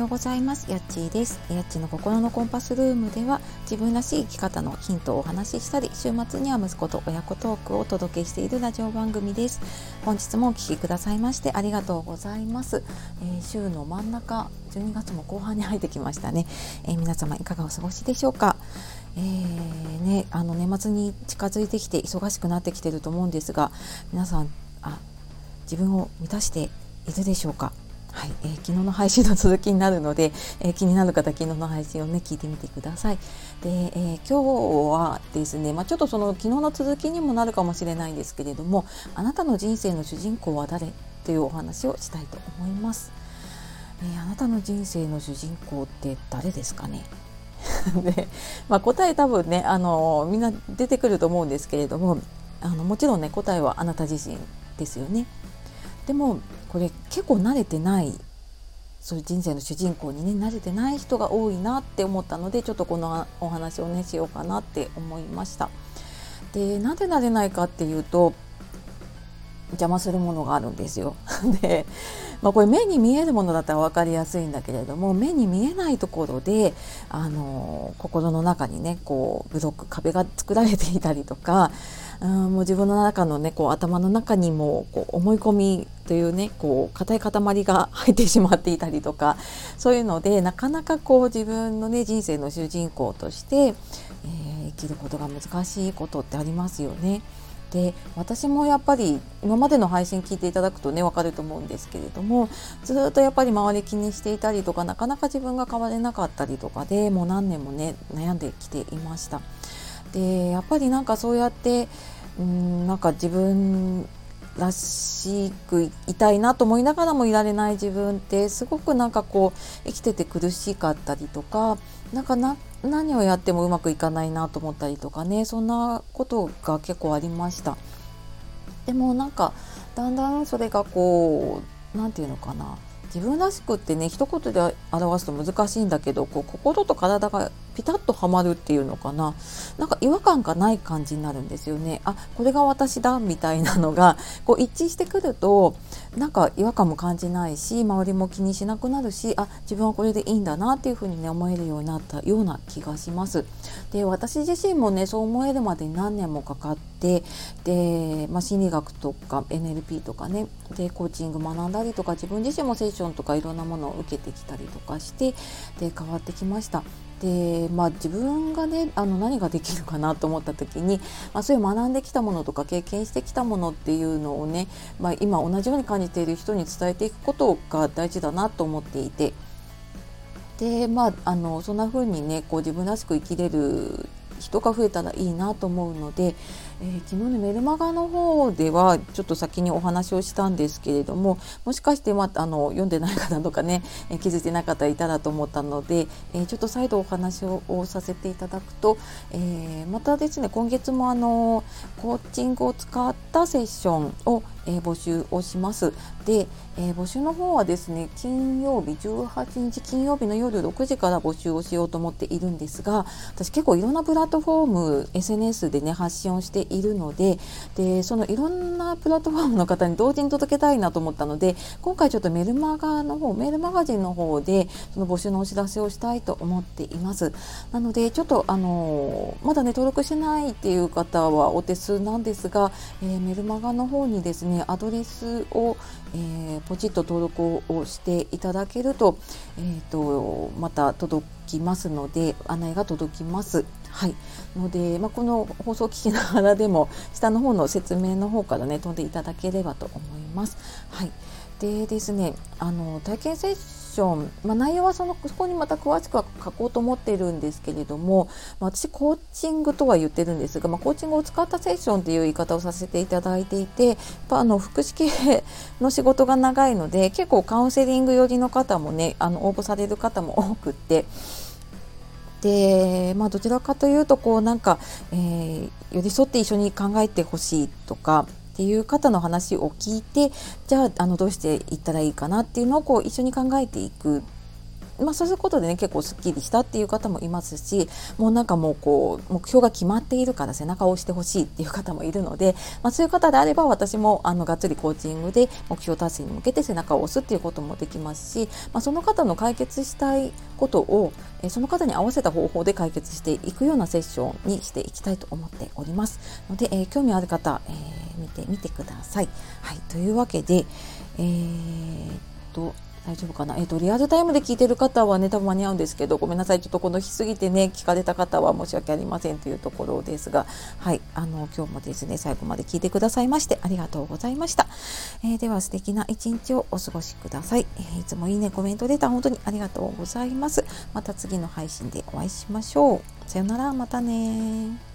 ようございます。やっちーです。やっちの心のコンパスルームでは自分らしい生き方のヒントをお話ししたり週末には息子と親子トークをお届けしているラジオ番組です。本日もお聴きくださいましてありがとうございます、えー、週の真ん中12月も後半に入ってきましたね、えー、皆様いかがお過ごしでしょうか。えーね、あの年末に近づいてきて忙しくなってきてると思うんですが皆さんあ自分を満たしているでしょうか？はい、えー、昨日の配信の続きになるので、えー、気になる方昨日の配信をね聞いてみてください。で、えー、今日はですね、まあ、ちょっとその昨日の続きにもなるかもしれないんですけれども、あなたの人生の主人公は誰？というお話をしたいと思います。えあなたの人生の主人公って誰ですかね？で、まあ、答え多分ねあのみんな出てくると思うんですけれどもあのもちろんね答えはあなた自身ですよね。でもこれ結構慣れてないそういう人生の主人公にね慣れてない人が多いなって思ったのでちょっとこのお話をねしようかなって思いました。でなんで慣れないかっていうと邪魔するものがあるんですよ。で、まあ、これ目に見えるものだったら分かりやすいんだけれども目に見えないところであの心の中にねこうブロック壁が作られていたりとかうんもう自分の中のねこう頭の中にもこう思い込みというねこう硬い塊が入ってしまっていたりとか そういうのでなかなかこう自分のね人生の主人公として、えー、生きることが難しいことってありますよね。で私もやっぱり今までの配信聞いていただくとね分かると思うんですけれどもずっとやっぱり周り気にしていたりとかなかなか自分が変われなかったりとかでもう何年もね悩んできていました。でやっぱりなんかそうやってうんなんか自分らしくいたいなと思いながらもいられない自分ってすごくなんかこう生きてて苦しかったりとかなんかな何をやってもうまくいかないなと思ったりとかねそんなことが結構ありました。でもなんかだんだんそれがこう何て言うのかな。自分らしくってね一言で表すと難しいんだけどこう心と体がピタッとはまるっていうのかな。なんか違和感がない感じになるんですよね。あこれが私だみたいなのがこう一致してくるとなんか違和感も感じないし周りも気にしなくなるしあ自分はこれでいいんだなっていうふうにね思えるようになったような気がします。で私自身もねそう思えるまでに何年もかかってで、まあ、心理学とか NLP とかねでコーチング学んだりとか自分自身もセッションとかいろんなものを受けてきたりとかしてで変わってきました。でまあ、自分がねあの何ができるかなと思った時に、まあ、そういう学んできたものとか経験してきたものっていうのをね、まあ、今同じように感じている人に伝えていくことが大事だなと思っていて。で、まあ、あのそんな風にねこう自分らしく生きれる人が増えたらいいなと思うので、えー、昨日ねメルマガの方ではちょっと先にお話をしたんですけれどももしかして、まあ、あの読んでない方とかね、えー、気づいてなかったらいたらと思ったので、えー、ちょっと再度お話をさせていただくと、えまたですね今月もあのコーチングを使ったセッションをえー、募集をします。で、えー、募集の方はですね金曜日18日金曜日の夜6時から募集をしようと思っているんですが私結構いろんなプラットフォーム SNS でね発信をしているのででそのいろんなプラットフォームの方に同時に届けたいなと思ったので今回ちょっとメルマガの方メールマガジンの方でその募集のお知らせをしたいと思っています。なのでちょっとあのまだね登録しないっていう方はお手数なんですが、えー、メルマガの方にですねアドレスを、えー、ポチッと登録をしていただけると,、えーと、また届きますので案内が届きます。はいので、まあ、この放送を聞きながらでも下の方の説明の方からね飛んでいただければと思います。はいでですねあの体験セッション、まあ、内容はそのそこにまた詳しくは書こうと思っているんですけれども、まあ、私コーチングとは言ってるんですが、まあ、コーチングを使ったセッションという言い方をさせていただいていてやっぱあの福祉系の仕事が長いので結構カウンセリング寄りの方もねあの応募される方も多くって。でまあ、どちらかというとこうなんか、えー、寄り添って一緒に考えてほしいとかっていう方の話を聞いてじゃああのどうしていったらいいかなっていうのをこう一緒に考えていく。まあ、そうすることでね結構すっきりしたっていう方もいますしもうなんかもうこう目標が決まっているから背中を押してほしいっていう方もいるので、まあ、そういう方であれば私もあのがっつりコーチングで目標達成に向けて背中を押すっていうこともできますし、まあ、その方の解決したいことをえその方に合わせた方法で解決していくようなセッションにしていきたいと思っておりますので、えー、興味ある方、えー、見てみてください。はい、というわけで、えー、っと大丈夫かな、えーと、リアルタイムで聞いてる方はね多分間に合うんですけどごめんなさいちょっとこの日過ぎてね聞かれた方は申し訳ありませんというところですがはいあの今日もですね最後まで聞いてくださいましてありがとうございました、えー、では素敵な一日をお過ごしください、えー、いつもいいねコメントレター本当にありがとうございます。また次の配信でお会いしましょう。さよならまたね